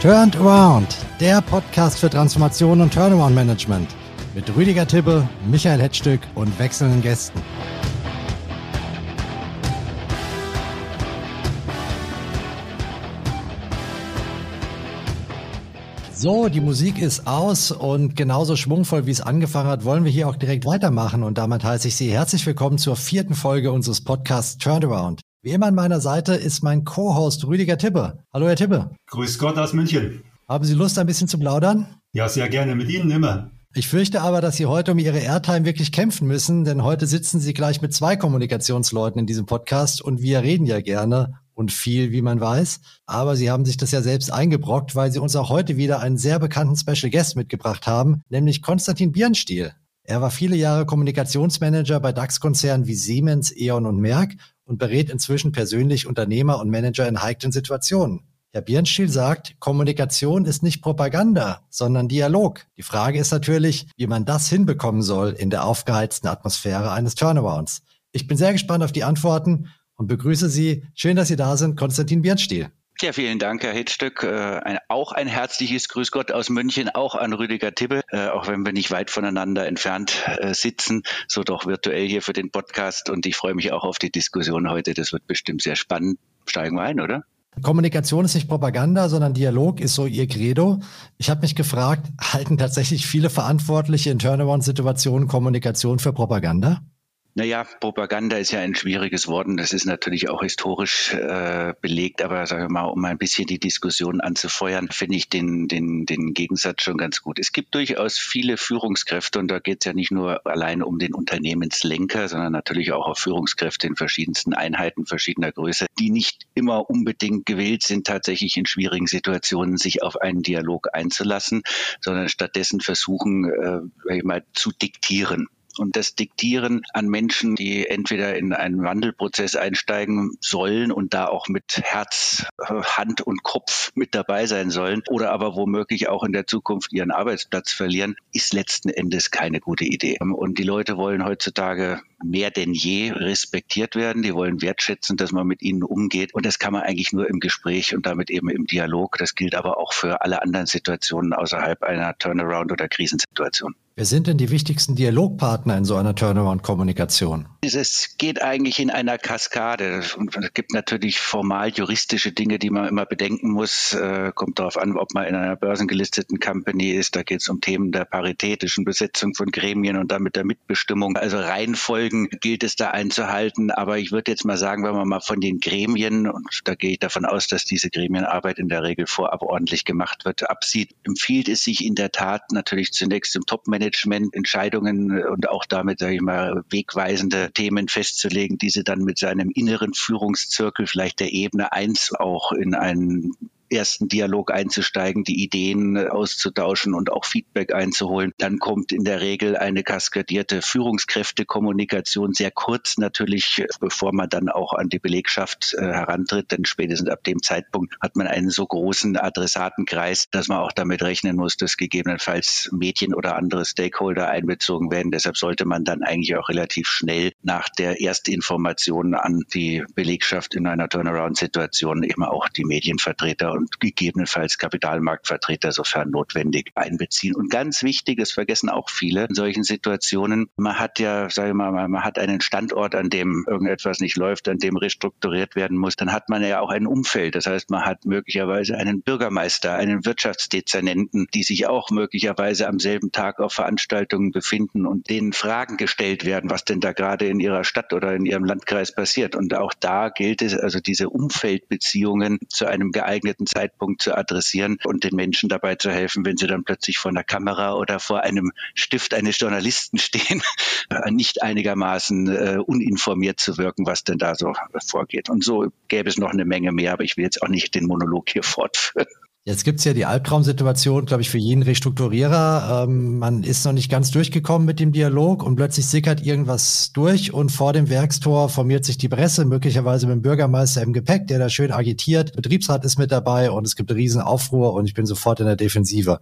Turned Around, der Podcast für Transformation und Turnaround Management mit Rüdiger Tibbe, Michael Hetzstück und wechselnden Gästen. So, die Musik ist aus und genauso schwungvoll, wie es angefangen hat, wollen wir hier auch direkt weitermachen. Und damit heiße ich Sie herzlich willkommen zur vierten Folge unseres Podcasts Turnaround. Wie immer an meiner Seite ist mein Co-Host Rüdiger Tibbe. Hallo, Herr Tibbe. Grüß Gott aus München. Haben Sie Lust, ein bisschen zu plaudern? Ja, sehr gerne. Mit Ihnen immer. Ich fürchte aber, dass Sie heute um Ihre Airtime wirklich kämpfen müssen, denn heute sitzen Sie gleich mit zwei Kommunikationsleuten in diesem Podcast und wir reden ja gerne und viel, wie man weiß. Aber Sie haben sich das ja selbst eingebrockt, weil Sie uns auch heute wieder einen sehr bekannten Special Guest mitgebracht haben, nämlich Konstantin Bierenstiel. Er war viele Jahre Kommunikationsmanager bei DAX-Konzernen wie Siemens, E.ON und Merck und berät inzwischen persönlich Unternehmer und Manager in heiklen Situationen. Herr Birnstiel sagt, Kommunikation ist nicht Propaganda, sondern Dialog. Die Frage ist natürlich, wie man das hinbekommen soll in der aufgeheizten Atmosphäre eines Turnarounds. Ich bin sehr gespannt auf die Antworten und begrüße Sie. Schön, dass Sie da sind, Konstantin Birnstiel. Ja, vielen Dank, Herr Hitzstück. Äh, ein, auch ein herzliches Grüß Gott aus München, auch an Rüdiger Tibbe, äh, auch wenn wir nicht weit voneinander entfernt äh, sitzen, so doch virtuell hier für den Podcast. Und ich freue mich auch auf die Diskussion heute. Das wird bestimmt sehr spannend. Steigen wir ein, oder? Kommunikation ist nicht Propaganda, sondern Dialog ist so ihr Credo. Ich habe mich gefragt, halten tatsächlich viele Verantwortliche in Turnaround-Situationen Kommunikation für Propaganda? Naja, Propaganda ist ja ein schwieriges Wort und das ist natürlich auch historisch äh, belegt, aber sagen wir mal, um ein bisschen die Diskussion anzufeuern, finde ich den, den, den Gegensatz schon ganz gut. Es gibt durchaus viele Führungskräfte und da geht es ja nicht nur allein um den Unternehmenslenker, sondern natürlich auch auf Führungskräfte in verschiedensten Einheiten verschiedener Größe, die nicht immer unbedingt gewillt sind, tatsächlich in schwierigen Situationen sich auf einen Dialog einzulassen, sondern stattdessen versuchen, äh, mal zu diktieren und das Diktieren an Menschen, die entweder in einen Wandelprozess einsteigen sollen und da auch mit Herz, Hand und Kopf mit dabei sein sollen oder aber womöglich auch in der Zukunft ihren Arbeitsplatz verlieren, ist letzten Endes keine gute Idee. Und die Leute wollen heutzutage mehr denn je respektiert werden. Die wollen wertschätzen, dass man mit ihnen umgeht. Und das kann man eigentlich nur im Gespräch und damit eben im Dialog. Das gilt aber auch für alle anderen Situationen außerhalb einer Turnaround- oder Krisensituation. Wer sind denn die wichtigsten Dialogpartner in so einer Turnaround-Kommunikation? Es geht eigentlich in einer Kaskade. Es gibt natürlich formal juristische Dinge, die man immer bedenken muss. Äh, kommt darauf an, ob man in einer börsengelisteten Company ist. Da geht es um Themen der paritätischen Besetzung von Gremien und damit der Mitbestimmung. Also Reihenfolgen gilt es da einzuhalten. Aber ich würde jetzt mal sagen, wenn man mal von den Gremien, und da gehe ich davon aus, dass diese Gremienarbeit in der Regel vorab ordentlich gemacht wird, absieht, empfiehlt es sich in der Tat natürlich zunächst im Top-Management Management Entscheidungen und auch damit, sage ich mal, wegweisende Themen festzulegen, diese dann mit seinem inneren Führungszirkel, vielleicht der Ebene eins auch in einen ersten Dialog einzusteigen, die Ideen auszutauschen und auch Feedback einzuholen. Dann kommt in der Regel eine kaskadierte Führungskräftekommunikation sehr kurz natürlich, bevor man dann auch an die Belegschaft äh, herantritt. Denn spätestens ab dem Zeitpunkt hat man einen so großen Adressatenkreis, dass man auch damit rechnen muss, dass gegebenenfalls Medien oder andere Stakeholder einbezogen werden. Deshalb sollte man dann eigentlich auch relativ schnell nach der Erstinformation an die Belegschaft in einer Turnaround-Situation eben auch die Medienvertreter und gegebenenfalls Kapitalmarktvertreter, sofern notwendig, einbeziehen. Und ganz wichtig, das vergessen auch viele in solchen Situationen, man hat ja, sage ich mal, man hat einen Standort, an dem irgendetwas nicht läuft, an dem restrukturiert werden muss, dann hat man ja auch ein Umfeld. Das heißt, man hat möglicherweise einen Bürgermeister, einen Wirtschaftsdezernenten, die sich auch möglicherweise am selben Tag auf Veranstaltungen befinden und denen Fragen gestellt werden, was denn da gerade in ihrer Stadt oder in ihrem Landkreis passiert. Und auch da gilt es, also diese Umfeldbeziehungen zu einem geeigneten Zeitpunkt zu adressieren und den Menschen dabei zu helfen, wenn sie dann plötzlich vor einer Kamera oder vor einem Stift eines Journalisten stehen, nicht einigermaßen äh, uninformiert zu wirken, was denn da so vorgeht. Und so gäbe es noch eine Menge mehr, aber ich will jetzt auch nicht den Monolog hier fortführen. Jetzt gibt's ja die Albtraumsituation, glaube ich, für jeden Restrukturierer. Ähm, man ist noch nicht ganz durchgekommen mit dem Dialog und plötzlich sickert irgendwas durch und vor dem Werkstor formiert sich die Presse, möglicherweise mit dem Bürgermeister im Gepäck, der da schön agitiert. Betriebsrat ist mit dabei und es gibt einen riesen Aufruhr und ich bin sofort in der Defensive.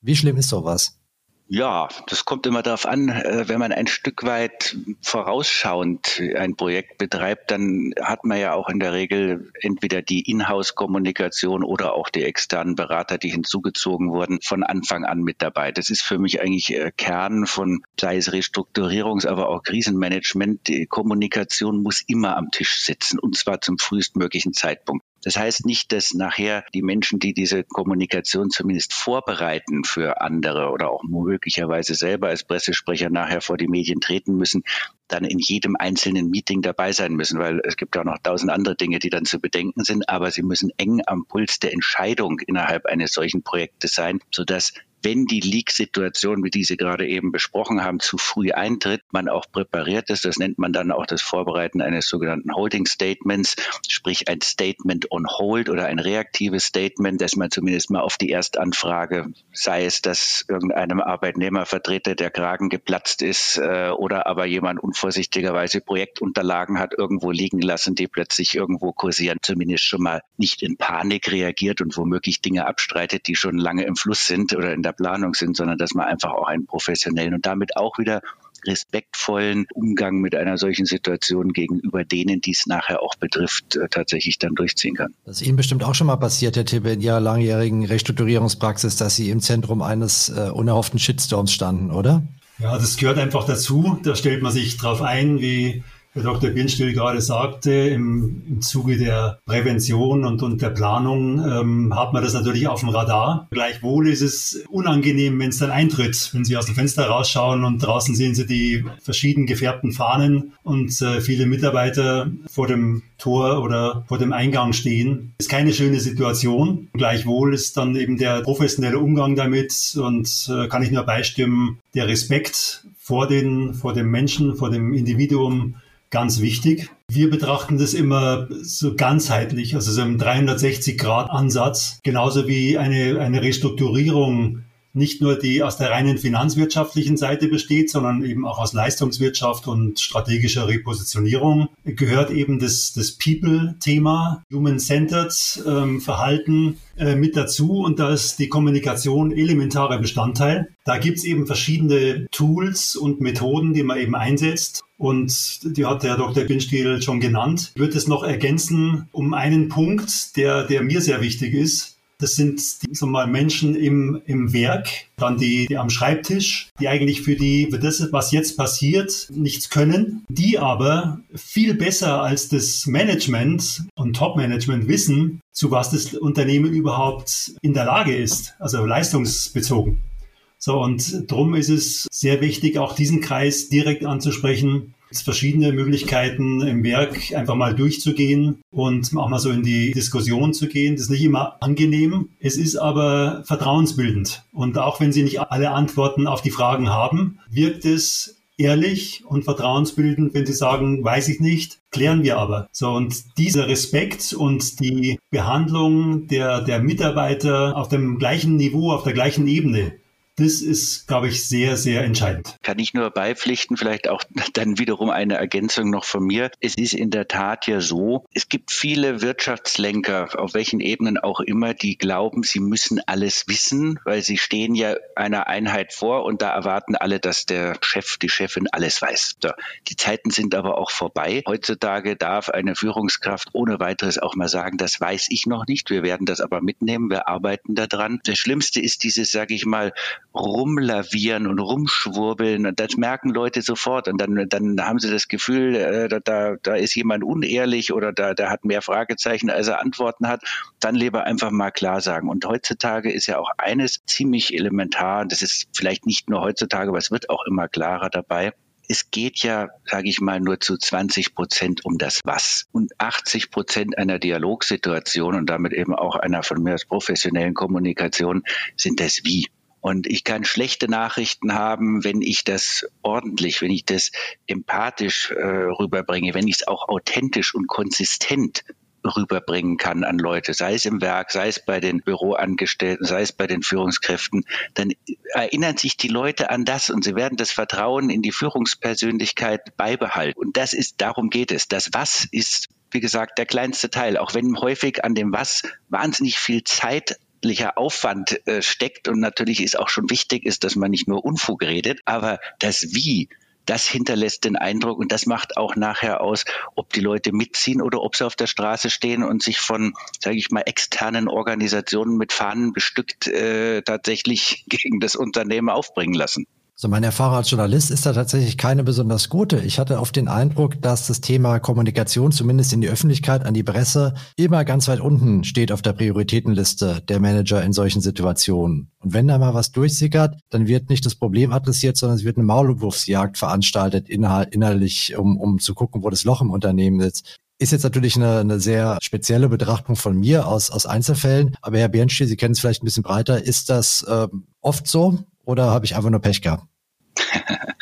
Wie schlimm ist sowas? Ja, das kommt immer darauf an, äh, wenn man ein Stück weit vorausschauend ein Projekt betreibt, dann hat man ja auch in der Regel entweder die Inhouse-Kommunikation oder auch die externen Berater, die hinzugezogen wurden, von Anfang an mit dabei. Das ist für mich eigentlich äh, Kern von, sei es Restrukturierungs-, aber auch Krisenmanagement. Die Kommunikation muss immer am Tisch sitzen und zwar zum frühestmöglichen Zeitpunkt. Das heißt nicht, dass nachher die Menschen, die diese Kommunikation zumindest vorbereiten für andere oder auch möglicherweise selber als Pressesprecher nachher vor die Medien treten müssen, dann in jedem einzelnen Meeting dabei sein müssen, weil es gibt auch noch tausend andere Dinge, die dann zu bedenken sind, aber sie müssen eng am Puls der Entscheidung innerhalb eines solchen Projektes sein, sodass wenn die Leak-Situation, wie diese gerade eben besprochen haben, zu früh eintritt, man auch präpariert ist. Das nennt man dann auch das Vorbereiten eines sogenannten Holding Statements, sprich ein Statement on Hold oder ein reaktives Statement, dass man zumindest mal auf die Erstanfrage, sei es, dass irgendeinem Arbeitnehmervertreter der Kragen geplatzt ist äh, oder aber jemand unvorsichtigerweise Projektunterlagen hat irgendwo liegen lassen, die plötzlich irgendwo kursieren, zumindest schon mal nicht in Panik reagiert und womöglich Dinge abstreitet, die schon lange im Fluss sind oder in der Planung sind, sondern dass man einfach auch einen professionellen und damit auch wieder respektvollen Umgang mit einer solchen Situation gegenüber denen, die es nachher auch betrifft, äh, tatsächlich dann durchziehen kann. Das ist Ihnen bestimmt auch schon mal passiert, Herr Tippe, in Ihrer langjährigen Restrukturierungspraxis, dass Sie im Zentrum eines äh, unerhofften Shitstorms standen, oder? Ja, das gehört einfach dazu. Da stellt man sich drauf ein, wie Herr Dr. Birnstill gerade sagte, im, im Zuge der Prävention und, und der Planung ähm, hat man das natürlich auf dem Radar. Gleichwohl ist es unangenehm, wenn es dann eintritt, wenn Sie aus dem Fenster rausschauen und draußen sehen Sie die verschieden gefärbten Fahnen und äh, viele Mitarbeiter vor dem Tor oder vor dem Eingang stehen. Ist keine schöne Situation. Gleichwohl ist dann eben der professionelle Umgang damit und äh, kann ich nur beistimmen, der Respekt vor den, vor dem Menschen, vor dem Individuum ganz wichtig. Wir betrachten das immer so ganzheitlich, also so im 360-Grad-Ansatz, genauso wie eine, eine Restrukturierung nicht nur die aus der reinen finanzwirtschaftlichen Seite besteht, sondern eben auch aus Leistungswirtschaft und strategischer Repositionierung, gehört eben das, das People-Thema, Human-Centered ähm, Verhalten äh, mit dazu und da ist die Kommunikation elementarer Bestandteil. Da gibt's eben verschiedene Tools und Methoden, die man eben einsetzt. Und die hat der Dr. Binstiel schon genannt. Ich würde es noch ergänzen um einen Punkt, der, der mir sehr wichtig ist. Das sind die, so mal Menschen im, im Werk, dann die, die am Schreibtisch, die eigentlich für die, für das, was jetzt passiert, nichts können, die aber viel besser als das Management und Top-Management wissen, zu was das Unternehmen überhaupt in der Lage ist, also leistungsbezogen. So, und darum ist es sehr wichtig, auch diesen Kreis direkt anzusprechen es verschiedene Möglichkeiten im Werk einfach mal durchzugehen und auch mal so in die Diskussion zu gehen. Das ist nicht immer angenehm. Es ist aber vertrauensbildend. Und auch wenn Sie nicht alle Antworten auf die Fragen haben, wirkt es ehrlich und vertrauensbildend, wenn sie sagen, weiß ich nicht, klären wir aber. So, und dieser Respekt und die Behandlung der, der Mitarbeiter auf dem gleichen Niveau, auf der gleichen Ebene, das ist, glaube ich, sehr, sehr entscheidend. Kann ich nur beipflichten, vielleicht auch dann wiederum eine Ergänzung noch von mir. Es ist in der Tat ja so, es gibt viele Wirtschaftslenker, auf welchen Ebenen auch immer, die glauben, sie müssen alles wissen, weil sie stehen ja einer Einheit vor und da erwarten alle, dass der Chef, die Chefin alles weiß. So. Die Zeiten sind aber auch vorbei. Heutzutage darf eine Führungskraft ohne weiteres auch mal sagen, das weiß ich noch nicht. Wir werden das aber mitnehmen. Wir arbeiten daran. Das Schlimmste ist dieses, sage ich mal, rumlavieren und rumschwurbeln und das merken Leute sofort und dann, dann haben sie das Gefühl, äh, da, da ist jemand unehrlich oder da, da hat mehr Fragezeichen, als er Antworten hat, dann lieber einfach mal klar sagen. Und heutzutage ist ja auch eines ziemlich elementar, das ist vielleicht nicht nur heutzutage, aber es wird auch immer klarer dabei, es geht ja, sage ich mal, nur zu 20 Prozent um das Was. Und 80 Prozent einer Dialogsituation und damit eben auch einer von mir aus professionellen Kommunikation sind das Wie. Und ich kann schlechte Nachrichten haben, wenn ich das ordentlich, wenn ich das empathisch äh, rüberbringe, wenn ich es auch authentisch und konsistent rüberbringen kann an Leute, sei es im Werk, sei es bei den Büroangestellten, sei es bei den Führungskräften, dann erinnern sich die Leute an das und sie werden das Vertrauen in die Führungspersönlichkeit beibehalten. Und das ist, darum geht es. Das Was ist, wie gesagt, der kleinste Teil, auch wenn häufig an dem Was wahnsinnig viel Zeit wissenschaftlicher Aufwand äh, steckt und natürlich ist auch schon wichtig ist, dass man nicht nur Unfug redet, aber das Wie das hinterlässt den Eindruck und das macht auch nachher aus, ob die Leute mitziehen oder ob sie auf der Straße stehen und sich von, sage ich mal, externen Organisationen mit Fahnen bestückt äh, tatsächlich gegen das Unternehmen aufbringen lassen. So, meine Erfahrung als Journalist ist da tatsächlich keine besonders gute. Ich hatte oft den Eindruck, dass das Thema Kommunikation zumindest in die Öffentlichkeit, an die Presse, immer ganz weit unten steht auf der Prioritätenliste der Manager in solchen Situationen. Und wenn da mal was durchsickert, dann wird nicht das Problem adressiert, sondern es wird eine Maulwurfsjagd veranstaltet, innerlich, um, um zu gucken, wo das Loch im Unternehmen sitzt. Ist jetzt natürlich eine, eine sehr spezielle Betrachtung von mir aus, aus Einzelfällen. Aber Herr Bernstiel, Sie kennen es vielleicht ein bisschen breiter. Ist das ähm, oft so? Oder habe ich einfach nur Pech gehabt?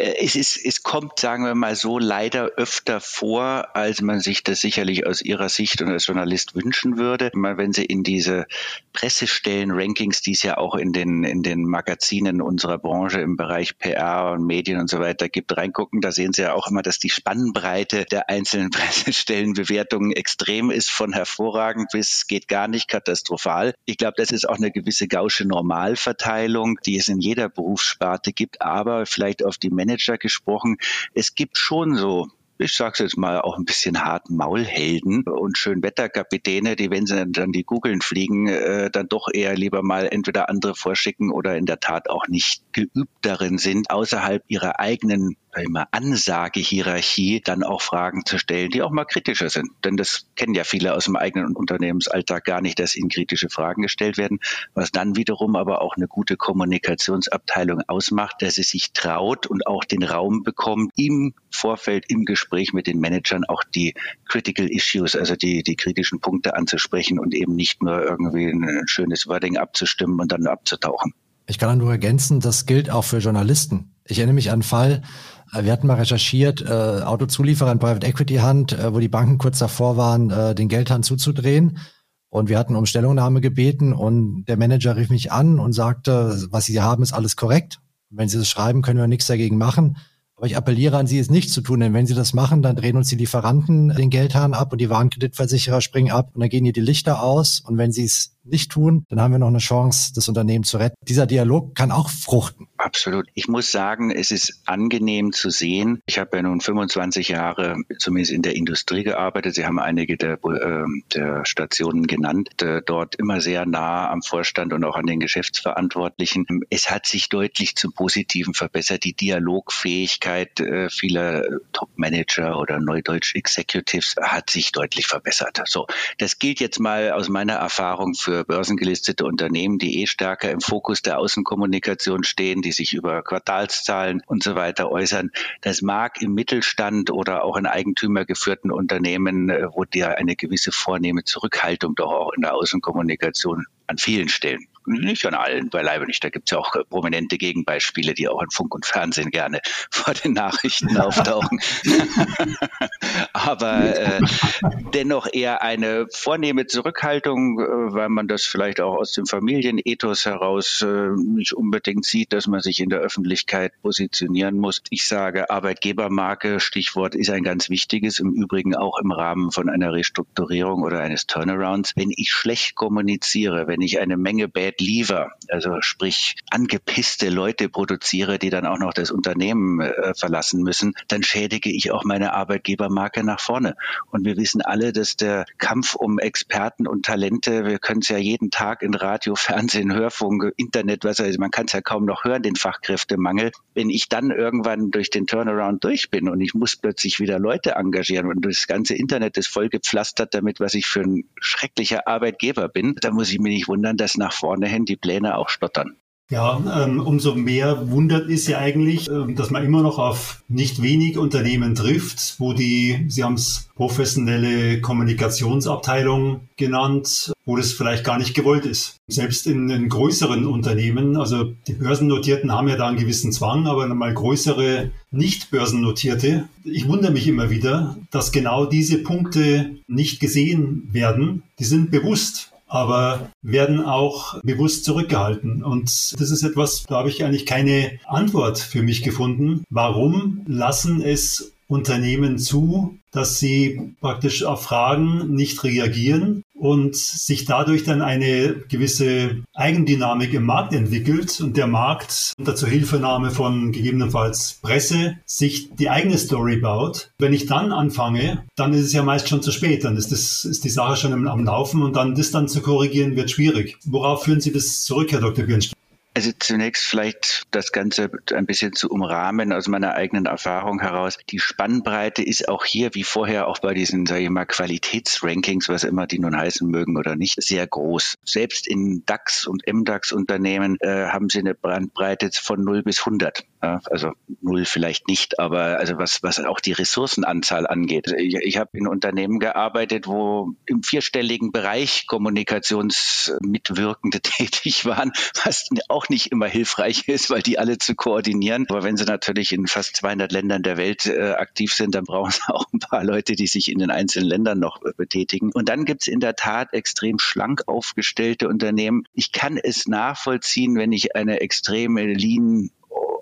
Äh, es, ist, es kommt, sagen wir mal so, leider öfter vor, als man sich das sicherlich aus Ihrer Sicht und als Journalist wünschen würde. Wenn Sie in diese Pressestellen, Rankings, die es ja auch in den, in den Magazinen unserer Branche im Bereich PR und Medien und so weiter gibt, reingucken, da sehen Sie ja auch immer, dass die Spannbreite der einzelnen Pressestellenbewertungen extrem ist, von hervorragend bis geht gar nicht katastrophal. Ich glaube, das ist auch eine gewisse gausche Normalverteilung, die es in jeder Berufssparte gibt, aber vielleicht auf die Männer Manager gesprochen. Es gibt schon so ich sag's jetzt mal, auch ein bisschen hart Maulhelden und Schönwetterkapitäne, die, wenn sie dann die Kugeln fliegen, äh, dann doch eher lieber mal entweder andere vorschicken oder in der Tat auch nicht geübt darin sind, außerhalb ihrer eigenen immer Ansagehierarchie dann auch Fragen zu stellen, die auch mal kritischer sind. Denn das kennen ja viele aus dem eigenen Unternehmensalltag gar nicht, dass ihnen kritische Fragen gestellt werden, was dann wiederum aber auch eine gute Kommunikationsabteilung ausmacht, dass sie sich traut und auch den Raum bekommt, im Vorfeld, im Gespräch mit den Managern auch die Critical Issues, also die, die kritischen Punkte anzusprechen und eben nicht nur irgendwie ein schönes Wording abzustimmen und dann abzutauchen. Ich kann nur ergänzen, das gilt auch für Journalisten. Ich erinnere mich an einen Fall, wir hatten mal recherchiert, äh, Autozulieferer in Private Equity Hand, äh, wo die Banken kurz davor waren, äh, den Geldhahn zuzudrehen. Und wir hatten um Stellungnahme gebeten und der Manager rief mich an und sagte, was Sie haben, ist alles korrekt. Wenn Sie das schreiben, können wir nichts dagegen machen. Aber ich appelliere an Sie, es nicht zu tun, denn wenn Sie das machen, dann drehen uns die Lieferanten den Geldhahn ab und die Warenkreditversicherer springen ab und dann gehen hier die Lichter aus. Und wenn Sie es nicht tun, dann haben wir noch eine Chance, das Unternehmen zu retten. Dieser Dialog kann auch fruchten. Absolut. Ich muss sagen, es ist angenehm zu sehen. Ich habe ja nun 25 Jahre zumindest in der Industrie gearbeitet. Sie haben einige der, äh, der Stationen genannt, äh, dort immer sehr nah am Vorstand und auch an den Geschäftsverantwortlichen. Es hat sich deutlich zum Positiven verbessert. Die Dialogfähigkeit äh, vieler Top-Manager oder Neudeutsch Executives hat sich deutlich verbessert. So, das gilt jetzt mal aus meiner Erfahrung für für börsengelistete Unternehmen, die eh stärker im Fokus der Außenkommunikation stehen, die sich über Quartalszahlen und so weiter äußern. Das mag im Mittelstand oder auch in eigentümergeführten Unternehmen, äh, wo dir eine gewisse vornehme Zurückhaltung doch auch in der Außenkommunikation an vielen Stellen nicht an allen, beileibe nicht. Da gibt es ja auch äh, prominente Gegenbeispiele, die auch in Funk und Fernsehen gerne vor den Nachrichten auftauchen. Aber äh, dennoch eher eine vornehme Zurückhaltung, äh, weil man das vielleicht auch aus dem Familienethos heraus äh, nicht unbedingt sieht, dass man sich in der Öffentlichkeit positionieren muss. Ich sage, Arbeitgebermarke, Stichwort, ist ein ganz wichtiges, im Übrigen auch im Rahmen von einer Restrukturierung oder eines Turnarounds. Wenn ich schlecht kommuniziere, wenn ich eine Menge Bad Lever, also sprich angepisste Leute produziere, die dann auch noch das Unternehmen äh, verlassen müssen, dann schädige ich auch meine Arbeitgebermarke nach vorne. Und wir wissen alle, dass der Kampf um Experten und Talente, wir können es ja jeden Tag in Radio, Fernsehen, Hörfunk, Internet, was also man kann es ja kaum noch hören, den Fachkräftemangel. Wenn ich dann irgendwann durch den Turnaround durch bin und ich muss plötzlich wieder Leute engagieren und das ganze Internet ist voll gepflastert damit, was ich für ein schrecklicher Arbeitgeber bin, dann muss ich mich nicht wundern, dass nach vorne hin die Pläne auch stottern. Ja, ähm, umso mehr wundert ist ja eigentlich, äh, dass man immer noch auf nicht wenig Unternehmen trifft, wo die, Sie haben es professionelle Kommunikationsabteilung genannt, wo das vielleicht gar nicht gewollt ist. Selbst in den größeren Unternehmen, also die Börsennotierten haben ja da einen gewissen Zwang, aber mal größere nicht börsennotierte, ich wundere mich immer wieder, dass genau diese Punkte nicht gesehen werden. Die sind bewusst aber werden auch bewusst zurückgehalten. Und das ist etwas, da habe ich eigentlich keine Antwort für mich gefunden. Warum lassen es Unternehmen zu, dass sie praktisch auf Fragen nicht reagieren und sich dadurch dann eine gewisse Eigendynamik im Markt entwickelt und der Markt unter Zuhilfenahme von gegebenenfalls Presse sich die eigene Story baut. Wenn ich dann anfange, dann ist es ja meist schon zu spät. Dann ist, das, ist die Sache schon am Laufen und dann das dann zu korrigieren wird schwierig. Worauf führen Sie das zurück, Herr Dr. Birnstein? Also zunächst vielleicht das Ganze ein bisschen zu umrahmen aus meiner eigenen Erfahrung heraus. Die Spannbreite ist auch hier, wie vorher auch bei diesen, sage ich mal, Qualitätsrankings, was immer die nun heißen mögen oder nicht, sehr groß. Selbst in DAX und MDAX-Unternehmen äh, haben sie eine Bandbreite von 0 bis 100. Ja, also null vielleicht nicht, aber also was, was auch die Ressourcenanzahl angeht. Also ich, ich habe in Unternehmen gearbeitet, wo im vierstelligen Bereich Kommunikationsmitwirkende tätig waren, was auch nicht immer hilfreich ist, weil die alle zu koordinieren. Aber wenn sie natürlich in fast 200 Ländern der Welt äh, aktiv sind, dann brauchen sie auch ein paar Leute, die sich in den einzelnen Ländern noch äh, betätigen. Und dann gibt es in der Tat extrem schlank aufgestellte Unternehmen. Ich kann es nachvollziehen, wenn ich eine extreme Lean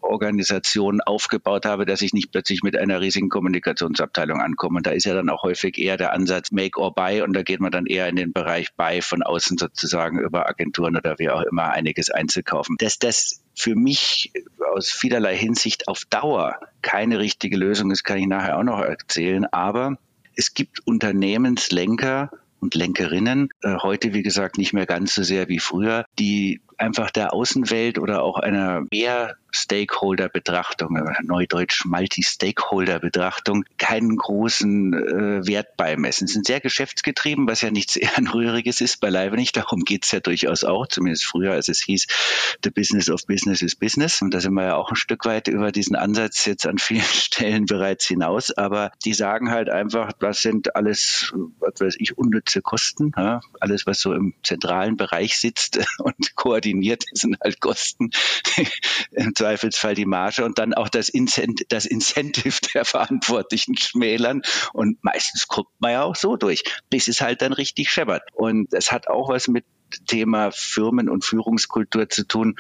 Organisation aufgebaut habe, dass ich nicht plötzlich mit einer riesigen Kommunikationsabteilung ankomme. Und da ist ja dann auch häufig eher der Ansatz Make or Buy und da geht man dann eher in den Bereich Buy von außen sozusagen über Agenturen oder wie auch immer einiges einzukaufen. Dass das für mich aus vielerlei Hinsicht auf Dauer keine richtige Lösung ist, kann ich nachher auch noch erzählen. Aber es gibt Unternehmenslenker, und Lenkerinnen, äh, heute wie gesagt nicht mehr ganz so sehr wie früher, die einfach der Außenwelt oder auch einer mehr Stakeholder-Betrachtung, äh, neudeutsch Multi-Stakeholder-Betrachtung, keinen großen äh, Wert beimessen. Sie sind sehr geschäftsgetrieben, was ja nichts Ehrenrühriges ist, beileibe nicht. Darum geht's ja durchaus auch, zumindest früher, als es hieß, the business of business is business. Und da sind wir ja auch ein Stück weit über diesen Ansatz jetzt an vielen Stellen bereits hinaus. Aber die sagen halt einfach, das sind alles, was weiß ich, unnütze Kosten. Ja? Alles, was so im zentralen Bereich sitzt und koordiniert, sind halt Kosten. Zweifelsfall die Marge und dann auch das, Incent das Incentive der Verantwortlichen schmälern. Und meistens guckt man ja auch so durch, bis es halt dann richtig scheppert. Und es hat auch was mit Thema Firmen- und Führungskultur zu tun.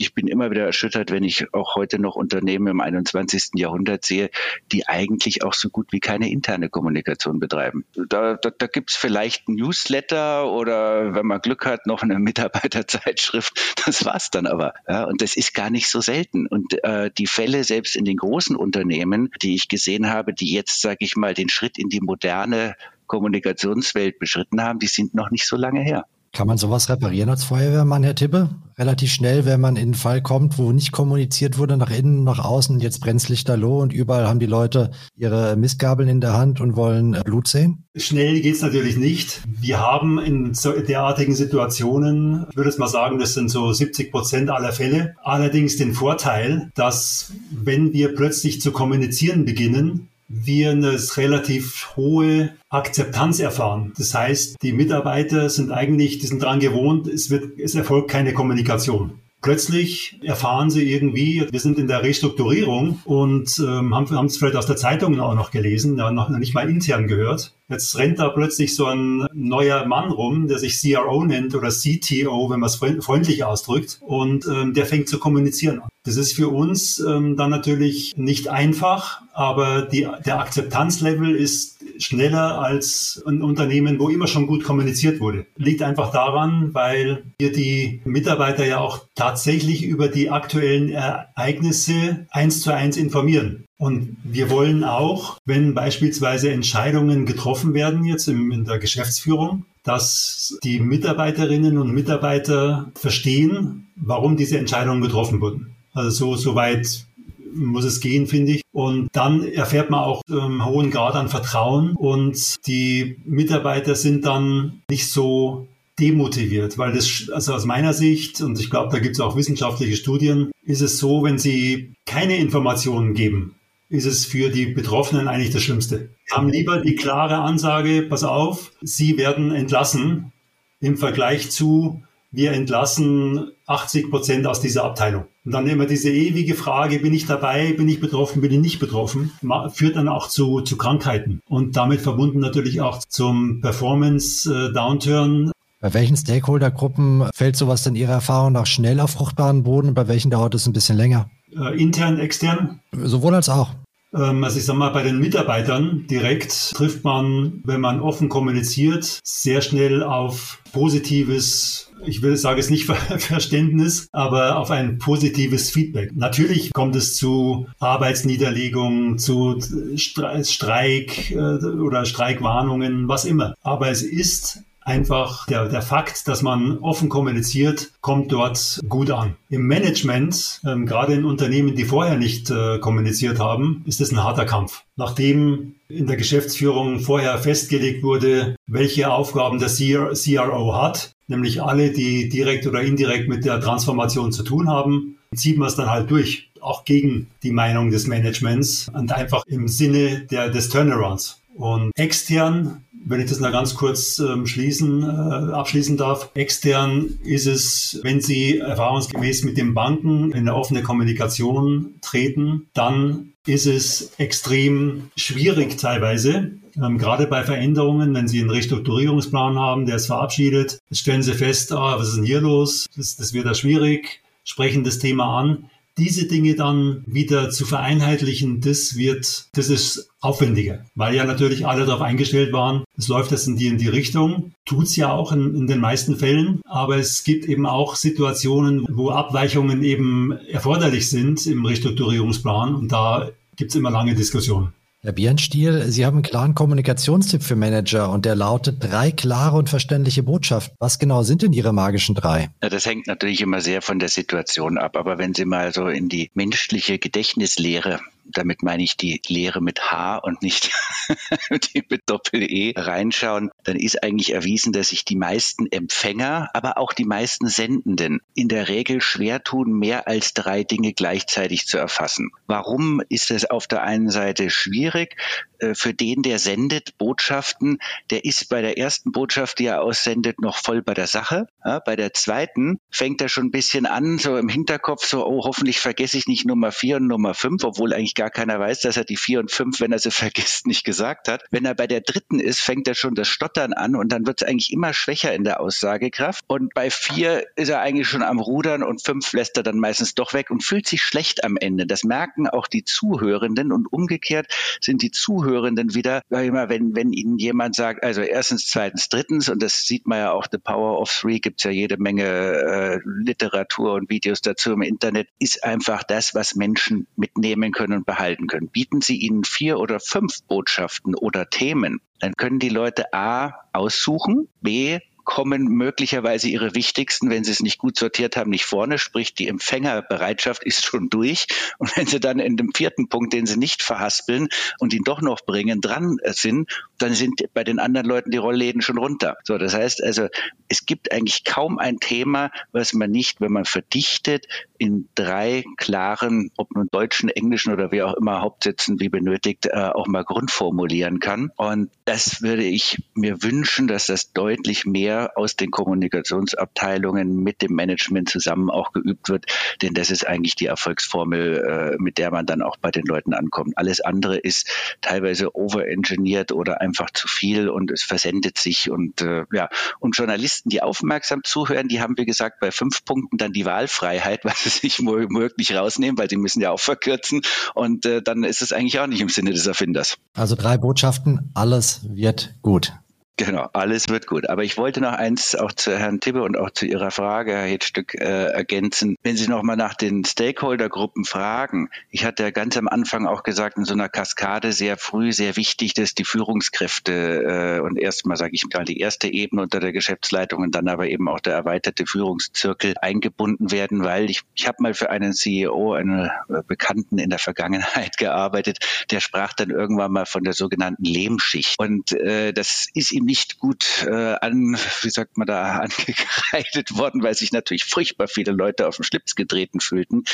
Ich bin immer wieder erschüttert, wenn ich auch heute noch Unternehmen im 21. Jahrhundert sehe, die eigentlich auch so gut wie keine interne Kommunikation betreiben. Da, da, da gibt es vielleicht ein Newsletter oder wenn man Glück hat, noch eine Mitarbeiterzeitschrift. Das war's dann aber. Ja, und das ist gar nicht so selten. Und äh, die Fälle selbst in den großen Unternehmen, die ich gesehen habe, die jetzt, sage ich mal, den Schritt in die moderne Kommunikationswelt beschritten haben, die sind noch nicht so lange her. Kann man sowas reparieren als Feuerwehrmann, Herr Tippe? Relativ schnell, wenn man in einen Fall kommt, wo nicht kommuniziert wurde, nach innen, nach außen, jetzt brennt's Lichterloh und überall haben die Leute ihre Mistgabeln in der Hand und wollen äh, Blut sehen? Schnell geht's natürlich nicht. Wir haben in derartigen Situationen, ich würde es mal sagen, das sind so 70 Prozent aller Fälle, allerdings den Vorteil, dass wenn wir plötzlich zu kommunizieren beginnen, wir eine relativ hohe Akzeptanz erfahren. Das heißt, die Mitarbeiter sind eigentlich, die sind daran gewohnt, es wird, es erfolgt keine Kommunikation. Plötzlich erfahren sie irgendwie, wir sind in der Restrukturierung und ähm, haben, es vielleicht aus der Zeitung auch noch gelesen, noch nicht mal intern gehört. Jetzt rennt da plötzlich so ein neuer Mann rum, der sich CRO nennt oder CTO, wenn man es freundlich ausdrückt, und ähm, der fängt zu kommunizieren Das ist für uns ähm, dann natürlich nicht einfach, aber die, der Akzeptanzlevel ist schneller als ein Unternehmen, wo immer schon gut kommuniziert wurde. Liegt einfach daran, weil wir die Mitarbeiter ja auch tatsächlich über die aktuellen Ereignisse eins zu eins informieren. Und wir wollen auch, wenn beispielsweise Entscheidungen getroffen werden jetzt in der Geschäftsführung, dass die Mitarbeiterinnen und Mitarbeiter verstehen, warum diese Entscheidungen getroffen wurden. Also so, so weit muss es gehen, finde ich. Und dann erfährt man auch einen hohen Grad an Vertrauen und die Mitarbeiter sind dann nicht so demotiviert, weil das, also aus meiner Sicht, und ich glaube, da gibt es auch wissenschaftliche Studien, ist es so, wenn sie keine Informationen geben, ist es für die Betroffenen eigentlich das Schlimmste. Sie haben lieber die klare Ansage, pass auf, Sie werden entlassen im Vergleich zu, wir entlassen 80 Prozent aus dieser Abteilung. Und dann immer diese ewige Frage, bin ich dabei, bin ich betroffen, bin ich nicht betroffen, führt dann auch zu, zu Krankheiten und damit verbunden natürlich auch zum Performance-Downturn. Äh, bei welchen Stakeholder-Gruppen fällt sowas denn Ihrer Erfahrung nach schnell auf fruchtbaren Boden und bei welchen dauert es ein bisschen länger? Äh, intern, extern? Sowohl als auch. Ähm, also ich sag mal, bei den Mitarbeitern direkt trifft man, wenn man offen kommuniziert, sehr schnell auf positives ich würde sagen, es nicht Verständnis, aber auf ein positives Feedback. Natürlich kommt es zu Arbeitsniederlegungen, zu Streik äh, oder Streikwarnungen, was immer. Aber es ist einfach der, der Fakt, dass man offen kommuniziert, kommt dort gut an. Im Management, ähm, gerade in Unternehmen, die vorher nicht äh, kommuniziert haben, ist es ein harter Kampf. Nachdem in der Geschäftsführung vorher festgelegt wurde, welche Aufgaben der CRO hat, nämlich alle, die direkt oder indirekt mit der Transformation zu tun haben, zieht man es dann halt durch, auch gegen die Meinung des Managements und einfach im Sinne der, des Turnarounds. Und extern wenn ich das noch ganz kurz ähm, schließen, äh, abschließen darf, extern ist es, wenn Sie erfahrungsgemäß mit den Banken in eine offene Kommunikation treten, dann ist es extrem schwierig teilweise, ähm, gerade bei Veränderungen, wenn Sie einen Restrukturierungsplan haben, der ist verabschiedet, stellen Sie fest, ah, was ist denn hier los? Das, das wird da schwierig, sprechen das Thema an diese Dinge dann wieder zu vereinheitlichen, das wird, das ist aufwendiger, weil ja natürlich alle darauf eingestellt waren, es läuft jetzt in die in die Richtung, tut's ja auch in, in den meisten Fällen, aber es gibt eben auch Situationen, wo Abweichungen eben erforderlich sind im Restrukturierungsplan und da gibt's immer lange Diskussionen. Herr Bierenstiel, Sie haben einen klaren Kommunikationstipp für Manager und der lautet drei klare und verständliche Botschaften. Was genau sind denn Ihre magischen drei? Ja, das hängt natürlich immer sehr von der Situation ab, aber wenn Sie mal so in die menschliche Gedächtnislehre damit meine ich die Lehre mit H und nicht die mit Doppel-E reinschauen, dann ist eigentlich erwiesen, dass sich die meisten Empfänger, aber auch die meisten Sendenden in der Regel schwer tun, mehr als drei Dinge gleichzeitig zu erfassen. Warum ist es auf der einen Seite schwierig? Äh, für den, der sendet Botschaften, der ist bei der ersten Botschaft, die er aussendet, noch voll bei der Sache. Bei der zweiten fängt er schon ein bisschen an, so im Hinterkopf, so, oh, hoffentlich vergesse ich nicht Nummer vier und Nummer fünf, obwohl eigentlich gar keiner weiß, dass er die vier und fünf, wenn er sie vergisst, nicht gesagt hat. Wenn er bei der dritten ist, fängt er schon das Stottern an und dann wird es eigentlich immer schwächer in der Aussagekraft. Und bei vier ist er eigentlich schon am Rudern und fünf lässt er dann meistens doch weg und fühlt sich schlecht am Ende. Das merken auch die Zuhörenden und umgekehrt sind die Zuhörenden wieder, sag ich wenn, wenn Ihnen jemand sagt, also erstens, zweitens, drittens, und das sieht man ja auch, The Power of Three, gibt's ja jede Menge äh, Literatur und Videos dazu im Internet, ist einfach das, was Menschen mitnehmen können und behalten können. Bieten Sie ihnen vier oder fünf Botschaften oder Themen, dann können die Leute A aussuchen, B kommen möglicherweise ihre wichtigsten, wenn sie es nicht gut sortiert haben, nicht vorne, sprich die Empfängerbereitschaft ist schon durch. Und wenn sie dann in dem vierten Punkt, den sie nicht verhaspeln und ihn doch noch bringen, dran sind, dann sind bei den anderen Leuten die Rollläden schon runter. So, das heißt also, es gibt eigentlich kaum ein Thema, was man nicht, wenn man verdichtet, in drei klaren, ob nun deutschen, englischen oder wie auch immer Hauptsätzen wie benötigt, äh, auch mal grundformulieren kann. Und das würde ich mir wünschen, dass das deutlich mehr aus den Kommunikationsabteilungen mit dem Management zusammen auch geübt wird. Denn das ist eigentlich die Erfolgsformel, äh, mit der man dann auch bei den Leuten ankommt. Alles andere ist teilweise overengineert oder einfach zu viel und es versendet sich und äh, ja. Und Journalisten, die aufmerksam zuhören, die haben, wie gesagt, bei fünf Punkten dann die Wahlfreiheit, weil sie sich möglich rausnehmen, weil sie müssen ja auch verkürzen und äh, dann ist es eigentlich auch nicht im Sinne des Erfinders. Also drei Botschaften, alles wird gut. Genau, alles wird gut. Aber ich wollte noch eins auch zu Herrn Tibbe und auch zu Ihrer Frage, Herr Hedstück, äh, ergänzen. Wenn Sie noch mal nach den Stakeholder-Gruppen fragen, ich hatte ja ganz am Anfang auch gesagt, in so einer Kaskade sehr früh sehr wichtig, dass die Führungskräfte äh, und erstmal sage ich mal die erste Ebene unter der Geschäftsleitung und dann aber eben auch der erweiterte Führungszirkel eingebunden werden, weil ich, ich habe mal für einen CEO, einen äh, Bekannten in der Vergangenheit gearbeitet, der sprach dann irgendwann mal von der sogenannten Lehmschicht. Und äh, das ist ihm nicht gut äh, an, wie sagt man da, angekreidet worden, weil sich natürlich furchtbar viele Leute auf den Schlips getreten fühlten.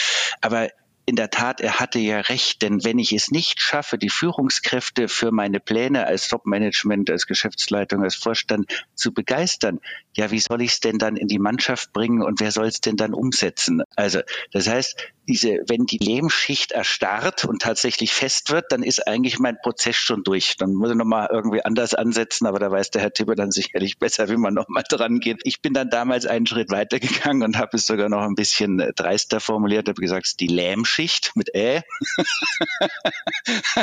Aber in der Tat, er hatte ja recht, denn wenn ich es nicht schaffe, die Führungskräfte für meine Pläne als Top-Management, als Geschäftsleitung, als Vorstand zu begeistern, ja, wie soll ich es denn dann in die Mannschaft bringen und wer soll es denn dann umsetzen? Also, das heißt, diese, wenn die Lehmschicht erstarrt und tatsächlich fest wird, dann ist eigentlich mein Prozess schon durch. Dann muss ich nochmal irgendwie anders ansetzen, aber da weiß der Herr Tipper dann sicherlich besser, wie man nochmal dran geht. Ich bin dann damals einen Schritt weiter gegangen und habe es sogar noch ein bisschen dreister formuliert, habe gesagt, die Lähmschicht mit Ä,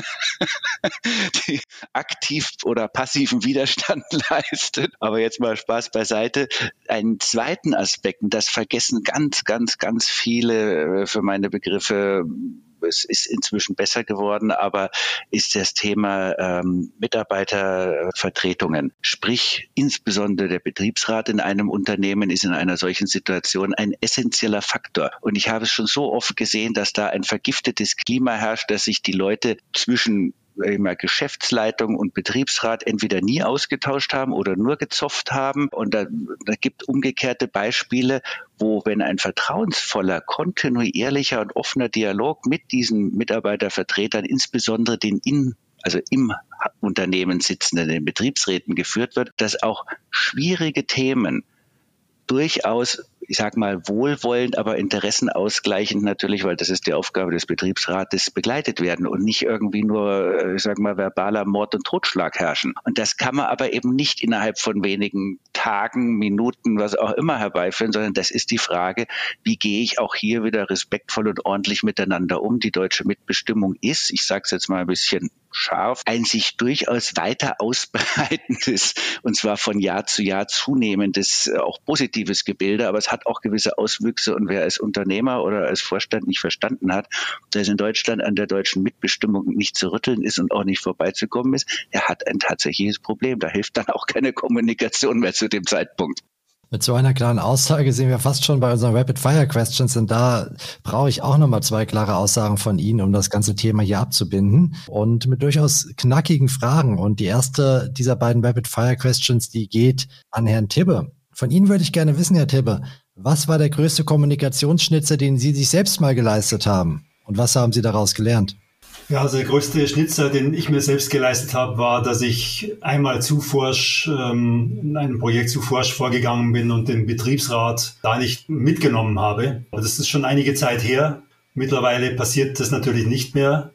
die aktiv oder passiven Widerstand leistet. Aber jetzt mal Spaß beiseite. Einen zweiten Aspekt, das vergessen ganz, ganz, ganz viele äh, für meine Begriffe es ist inzwischen besser geworden, aber ist das Thema ähm, Mitarbeitervertretungen. Sprich, insbesondere der Betriebsrat in einem Unternehmen ist in einer solchen Situation ein essentieller Faktor. Und ich habe es schon so oft gesehen, dass da ein vergiftetes Klima herrscht, dass sich die Leute zwischen immer Geschäftsleitung und Betriebsrat entweder nie ausgetauscht haben oder nur gezopft haben. Und da, da gibt umgekehrte Beispiele, wo wenn ein vertrauensvoller, kontinuierlicher und offener Dialog mit diesen Mitarbeitervertretern, insbesondere den in also im Unternehmen sitzenden, den Betriebsräten geführt wird, dass auch schwierige Themen durchaus ich sag mal, wohlwollend, aber interessenausgleichend natürlich, weil das ist die Aufgabe des Betriebsrates, begleitet werden und nicht irgendwie nur, äh, ich sag mal, verbaler Mord und Totschlag herrschen. Und das kann man aber eben nicht innerhalb von wenigen Tagen, Minuten, was auch immer herbeiführen, sondern das ist die Frage, wie gehe ich auch hier wieder respektvoll und ordentlich miteinander um. Die deutsche Mitbestimmung ist, ich sage es jetzt mal ein bisschen scharf, ein sich durchaus weiter ausbreitendes und zwar von Jahr zu Jahr zunehmendes, äh, auch positives Gebilde, aber es hat auch gewisse Auswüchse und wer als Unternehmer oder als Vorstand nicht verstanden hat, dass in Deutschland an der deutschen Mitbestimmung nicht zu rütteln ist und auch nicht vorbeizukommen ist, der hat ein tatsächliches Problem. Da hilft dann auch keine Kommunikation mehr zu dem Zeitpunkt. Mit so einer klaren Aussage sind wir fast schon bei unseren Rapid Fire Questions und da brauche ich auch nochmal zwei klare Aussagen von Ihnen, um das ganze Thema hier abzubinden und mit durchaus knackigen Fragen. Und die erste dieser beiden Rapid Fire Questions, die geht an Herrn Tibbe. Von Ihnen würde ich gerne wissen, Herr Tibbe, was war der größte Kommunikationsschnitzer, den Sie sich selbst mal geleistet haben? Und was haben Sie daraus gelernt? Ja, also der größte Schnitzer, den ich mir selbst geleistet habe, war, dass ich einmal zu forsch, ähm, in einem Projekt zu forsch vorgegangen bin und den Betriebsrat da nicht mitgenommen habe. Aber das ist schon einige Zeit her. Mittlerweile passiert das natürlich nicht mehr.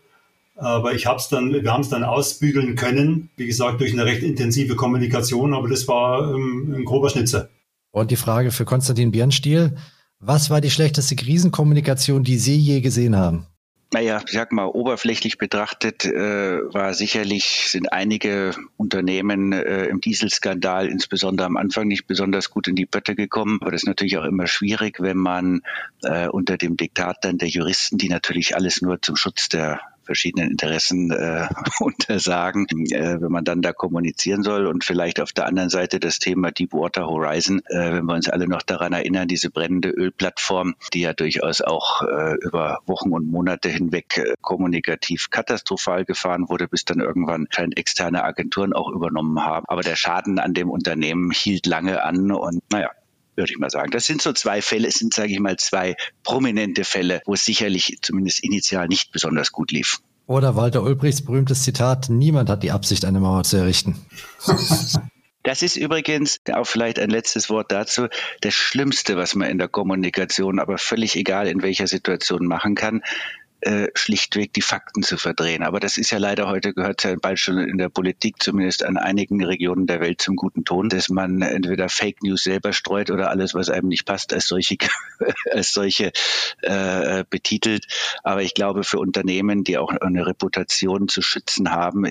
Aber ich habe es dann, wir haben es dann ausbügeln können, wie gesagt, durch eine recht intensive Kommunikation, aber das war ähm, ein grober Schnitzer. Und die Frage für Konstantin Björnstiel. Was war die schlechteste Krisenkommunikation, die Sie je gesehen haben? Naja, ich sag mal, oberflächlich betrachtet äh, war sicherlich, sind einige Unternehmen äh, im Dieselskandal insbesondere am Anfang nicht besonders gut in die Pötte gekommen. Aber das ist natürlich auch immer schwierig, wenn man äh, unter dem Diktat dann der Juristen, die natürlich alles nur zum Schutz der verschiedenen Interessen äh, untersagen, äh, wenn man dann da kommunizieren soll. Und vielleicht auf der anderen Seite das Thema Deepwater Horizon, äh, wenn wir uns alle noch daran erinnern, diese brennende Ölplattform, die ja durchaus auch äh, über Wochen und Monate hinweg äh, kommunikativ katastrophal gefahren wurde, bis dann irgendwann kleine externe Agenturen auch übernommen haben. Aber der Schaden an dem Unternehmen hielt lange an und naja, würde ich mal sagen. Das sind so zwei Fälle, es sind, sage ich mal, zwei prominente Fälle, wo es sicherlich zumindest initial nicht besonders gut lief. Oder Walter Ulbrichts berühmtes Zitat, niemand hat die Absicht, eine Mauer zu errichten. Das ist übrigens auch vielleicht ein letztes Wort dazu. Das Schlimmste, was man in der Kommunikation, aber völlig egal in welcher Situation machen kann, äh, schlichtweg die Fakten zu verdrehen. Aber das ist ja leider heute gehört ja bald schon in der Politik, zumindest an einigen Regionen der Welt zum guten Ton, dass man entweder Fake News selber streut oder alles, was einem nicht passt, als solche, als solche äh, betitelt. Aber ich glaube, für Unternehmen, die auch eine Reputation zu schützen haben,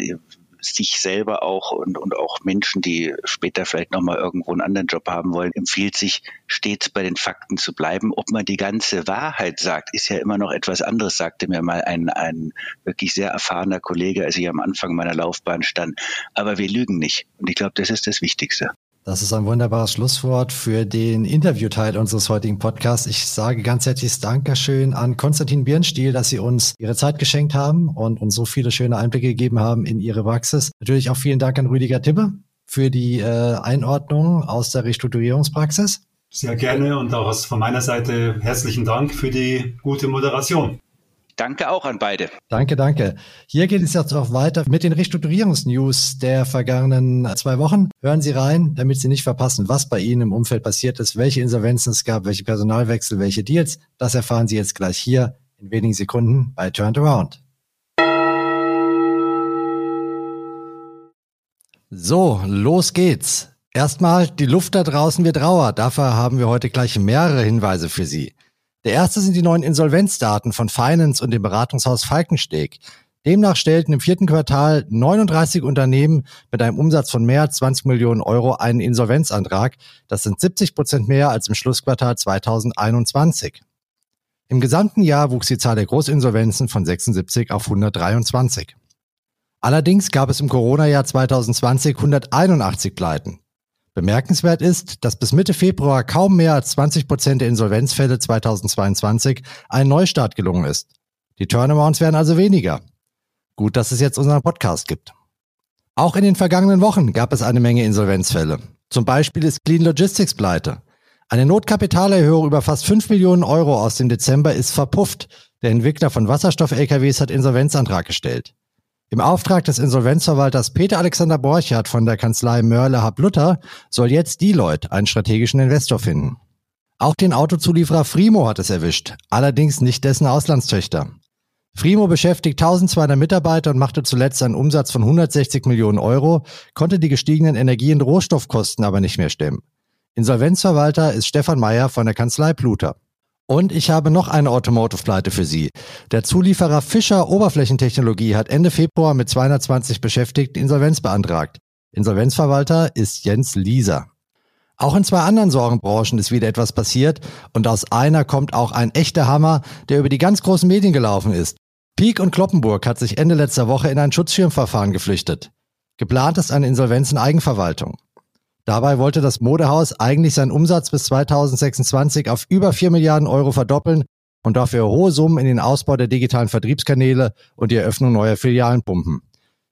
sich selber auch und, und auch Menschen, die später vielleicht nochmal irgendwo einen anderen Job haben wollen, empfiehlt sich stets bei den Fakten zu bleiben. Ob man die ganze Wahrheit sagt, ist ja immer noch etwas anderes, sagte mir mal ein, ein wirklich sehr erfahrener Kollege, als ich am Anfang meiner Laufbahn stand. Aber wir lügen nicht. Und ich glaube, das ist das Wichtigste. Das ist ein wunderbares Schlusswort für den Interviewteil unseres heutigen Podcasts. Ich sage ganz herzliches Dankeschön an Konstantin Birnstiel, dass Sie uns Ihre Zeit geschenkt haben und uns so viele schöne Einblicke gegeben haben in Ihre Praxis. Natürlich auch vielen Dank an Rüdiger Tippe für die äh, Einordnung aus der Restrukturierungspraxis. Sehr gerne und auch von meiner Seite herzlichen Dank für die gute Moderation. Danke auch an beide. Danke, danke. Hier geht es jetzt auch weiter mit den Restrukturierungsnews der vergangenen zwei Wochen. Hören Sie rein, damit Sie nicht verpassen, was bei Ihnen im Umfeld passiert ist, welche Insolvenzen es gab, welche Personalwechsel, welche Deals. Das erfahren Sie jetzt gleich hier in wenigen Sekunden bei Turned Around. So, los geht's. Erstmal, die Luft da draußen wird rauer. Dafür haben wir heute gleich mehrere Hinweise für Sie. Der erste sind die neuen Insolvenzdaten von Finance und dem Beratungshaus Falkensteg. Demnach stellten im vierten Quartal 39 Unternehmen mit einem Umsatz von mehr als 20 Millionen Euro einen Insolvenzantrag. Das sind 70 Prozent mehr als im Schlussquartal 2021. Im gesamten Jahr wuchs die Zahl der Großinsolvenzen von 76 auf 123. Allerdings gab es im Corona-Jahr 2020 181 Pleiten. Bemerkenswert ist, dass bis Mitte Februar kaum mehr als 20 Prozent der Insolvenzfälle 2022 ein Neustart gelungen ist. Die Turnarounds werden also weniger. Gut, dass es jetzt unseren Podcast gibt. Auch in den vergangenen Wochen gab es eine Menge Insolvenzfälle. Zum Beispiel ist Clean Logistics pleite. Eine Notkapitalerhöhung über fast 5 Millionen Euro aus dem Dezember ist verpufft. Der Entwickler von Wasserstoff-LKWs hat Insolvenzantrag gestellt. Im Auftrag des Insolvenzverwalters Peter Alexander Borchardt von der Kanzlei Mörle Hab soll jetzt Deloitte einen strategischen Investor finden. Auch den Autozulieferer Frimo hat es erwischt, allerdings nicht dessen Auslandstöchter. Frimo beschäftigt 1200 Mitarbeiter und machte zuletzt einen Umsatz von 160 Millionen Euro, konnte die gestiegenen Energie- und Rohstoffkosten aber nicht mehr stemmen. Insolvenzverwalter ist Stefan Meyer von der Kanzlei Pluter. Und ich habe noch eine Automotive-Pleite für Sie. Der Zulieferer Fischer Oberflächentechnologie hat Ende Februar mit 220 Beschäftigten Insolvenz beantragt. Insolvenzverwalter ist Jens Lieser. Auch in zwei anderen Sorgenbranchen ist wieder etwas passiert und aus einer kommt auch ein echter Hammer, der über die ganz großen Medien gelaufen ist. Peak und Kloppenburg hat sich Ende letzter Woche in ein Schutzschirmverfahren geflüchtet. Geplant ist eine Insolvenz in Eigenverwaltung. Dabei wollte das Modehaus eigentlich seinen Umsatz bis 2026 auf über 4 Milliarden Euro verdoppeln und dafür hohe Summen in den Ausbau der digitalen Vertriebskanäle und die Eröffnung neuer Filialen pumpen.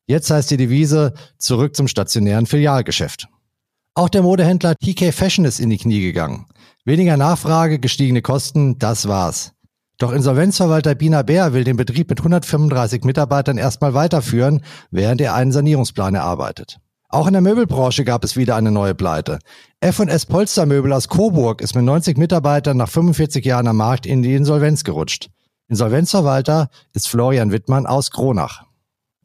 Jetzt heißt die Devise zurück zum stationären Filialgeschäft. Auch der Modehändler TK Fashion ist in die Knie gegangen. Weniger Nachfrage, gestiegene Kosten, das war's. Doch Insolvenzverwalter Bina Bär will den Betrieb mit 135 Mitarbeitern erstmal weiterführen, während er einen Sanierungsplan erarbeitet. Auch in der Möbelbranche gab es wieder eine neue Pleite. F&S Polstermöbel aus Coburg ist mit 90 Mitarbeitern nach 45 Jahren am Markt in die Insolvenz gerutscht. Insolvenzverwalter ist Florian Wittmann aus Kronach.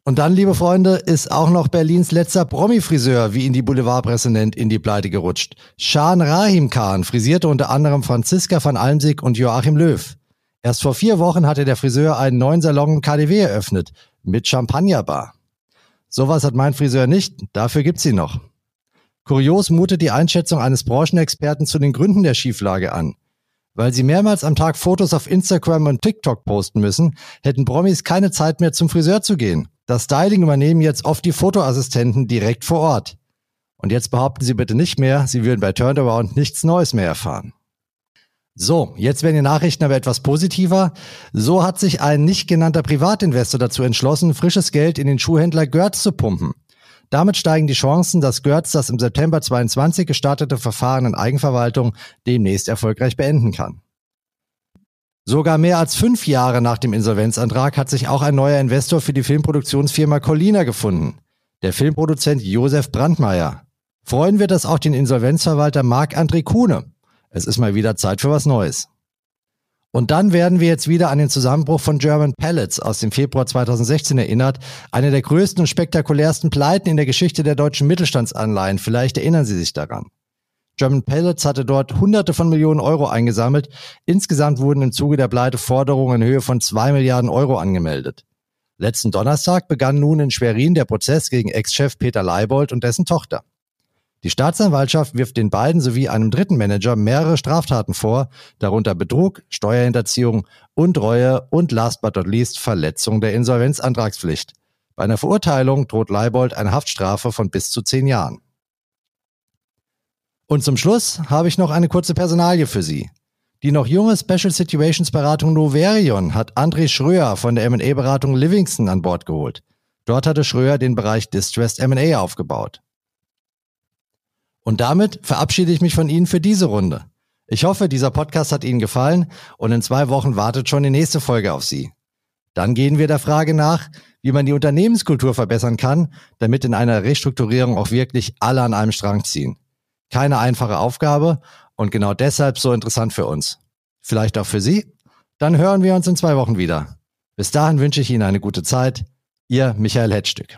Und dann, liebe Freunde, ist auch noch Berlins letzter Promi-Friseur, wie ihn die Boulevardpresse nennt, in die Pleite gerutscht. Shan Rahim Khan frisierte unter anderem Franziska van Almsig und Joachim Löw. Erst vor vier Wochen hatte der Friseur einen neuen Salon im KDW eröffnet, mit Champagnerbar. Sowas hat mein Friseur nicht, dafür gibt's ihn noch. Kurios mutet die Einschätzung eines Branchenexperten zu den Gründen der Schieflage an. Weil sie mehrmals am Tag Fotos auf Instagram und TikTok posten müssen, hätten Promis keine Zeit mehr zum Friseur zu gehen. Das Styling übernehmen jetzt oft die Fotoassistenten direkt vor Ort. Und jetzt behaupten Sie bitte nicht mehr, Sie würden bei Turnaround nichts Neues mehr erfahren. So, jetzt werden die Nachrichten aber etwas positiver. So hat sich ein nicht genannter Privatinvestor dazu entschlossen, frisches Geld in den Schuhhändler Görz zu pumpen. Damit steigen die Chancen, dass Görz das im September 22 gestartete Verfahren in Eigenverwaltung demnächst erfolgreich beenden kann. Sogar mehr als fünf Jahre nach dem Insolvenzantrag hat sich auch ein neuer Investor für die Filmproduktionsfirma Collina gefunden. Der Filmproduzent Josef Brandmeier. Freuen wir das auch den Insolvenzverwalter Marc-André Kuhne. Es ist mal wieder Zeit für was Neues. Und dann werden wir jetzt wieder an den Zusammenbruch von German Pellets aus dem Februar 2016 erinnert. Eine der größten und spektakulärsten Pleiten in der Geschichte der deutschen Mittelstandsanleihen. Vielleicht erinnern Sie sich daran. German Pellets hatte dort Hunderte von Millionen Euro eingesammelt. Insgesamt wurden im Zuge der Pleite Forderungen in Höhe von zwei Milliarden Euro angemeldet. Letzten Donnerstag begann nun in Schwerin der Prozess gegen Ex-Chef Peter Leibold und dessen Tochter. Die Staatsanwaltschaft wirft den beiden sowie einem dritten Manager mehrere Straftaten vor, darunter Betrug, Steuerhinterziehung, Untreue und last but not least Verletzung der Insolvenzantragspflicht. Bei einer Verurteilung droht Leibold eine Haftstrafe von bis zu zehn Jahren. Und zum Schluss habe ich noch eine kurze Personalie für Sie. Die noch junge Special Situations Beratung Noverion hat André Schröer von der M&A Beratung Livingston an Bord geholt. Dort hatte Schröer den Bereich Distressed M&A aufgebaut. Und damit verabschiede ich mich von Ihnen für diese Runde. Ich hoffe, dieser Podcast hat Ihnen gefallen und in zwei Wochen wartet schon die nächste Folge auf Sie. Dann gehen wir der Frage nach, wie man die Unternehmenskultur verbessern kann, damit in einer Restrukturierung auch wirklich alle an einem Strang ziehen. Keine einfache Aufgabe und genau deshalb so interessant für uns. Vielleicht auch für Sie? Dann hören wir uns in zwei Wochen wieder. Bis dahin wünsche ich Ihnen eine gute Zeit. Ihr Michael Hetzstück.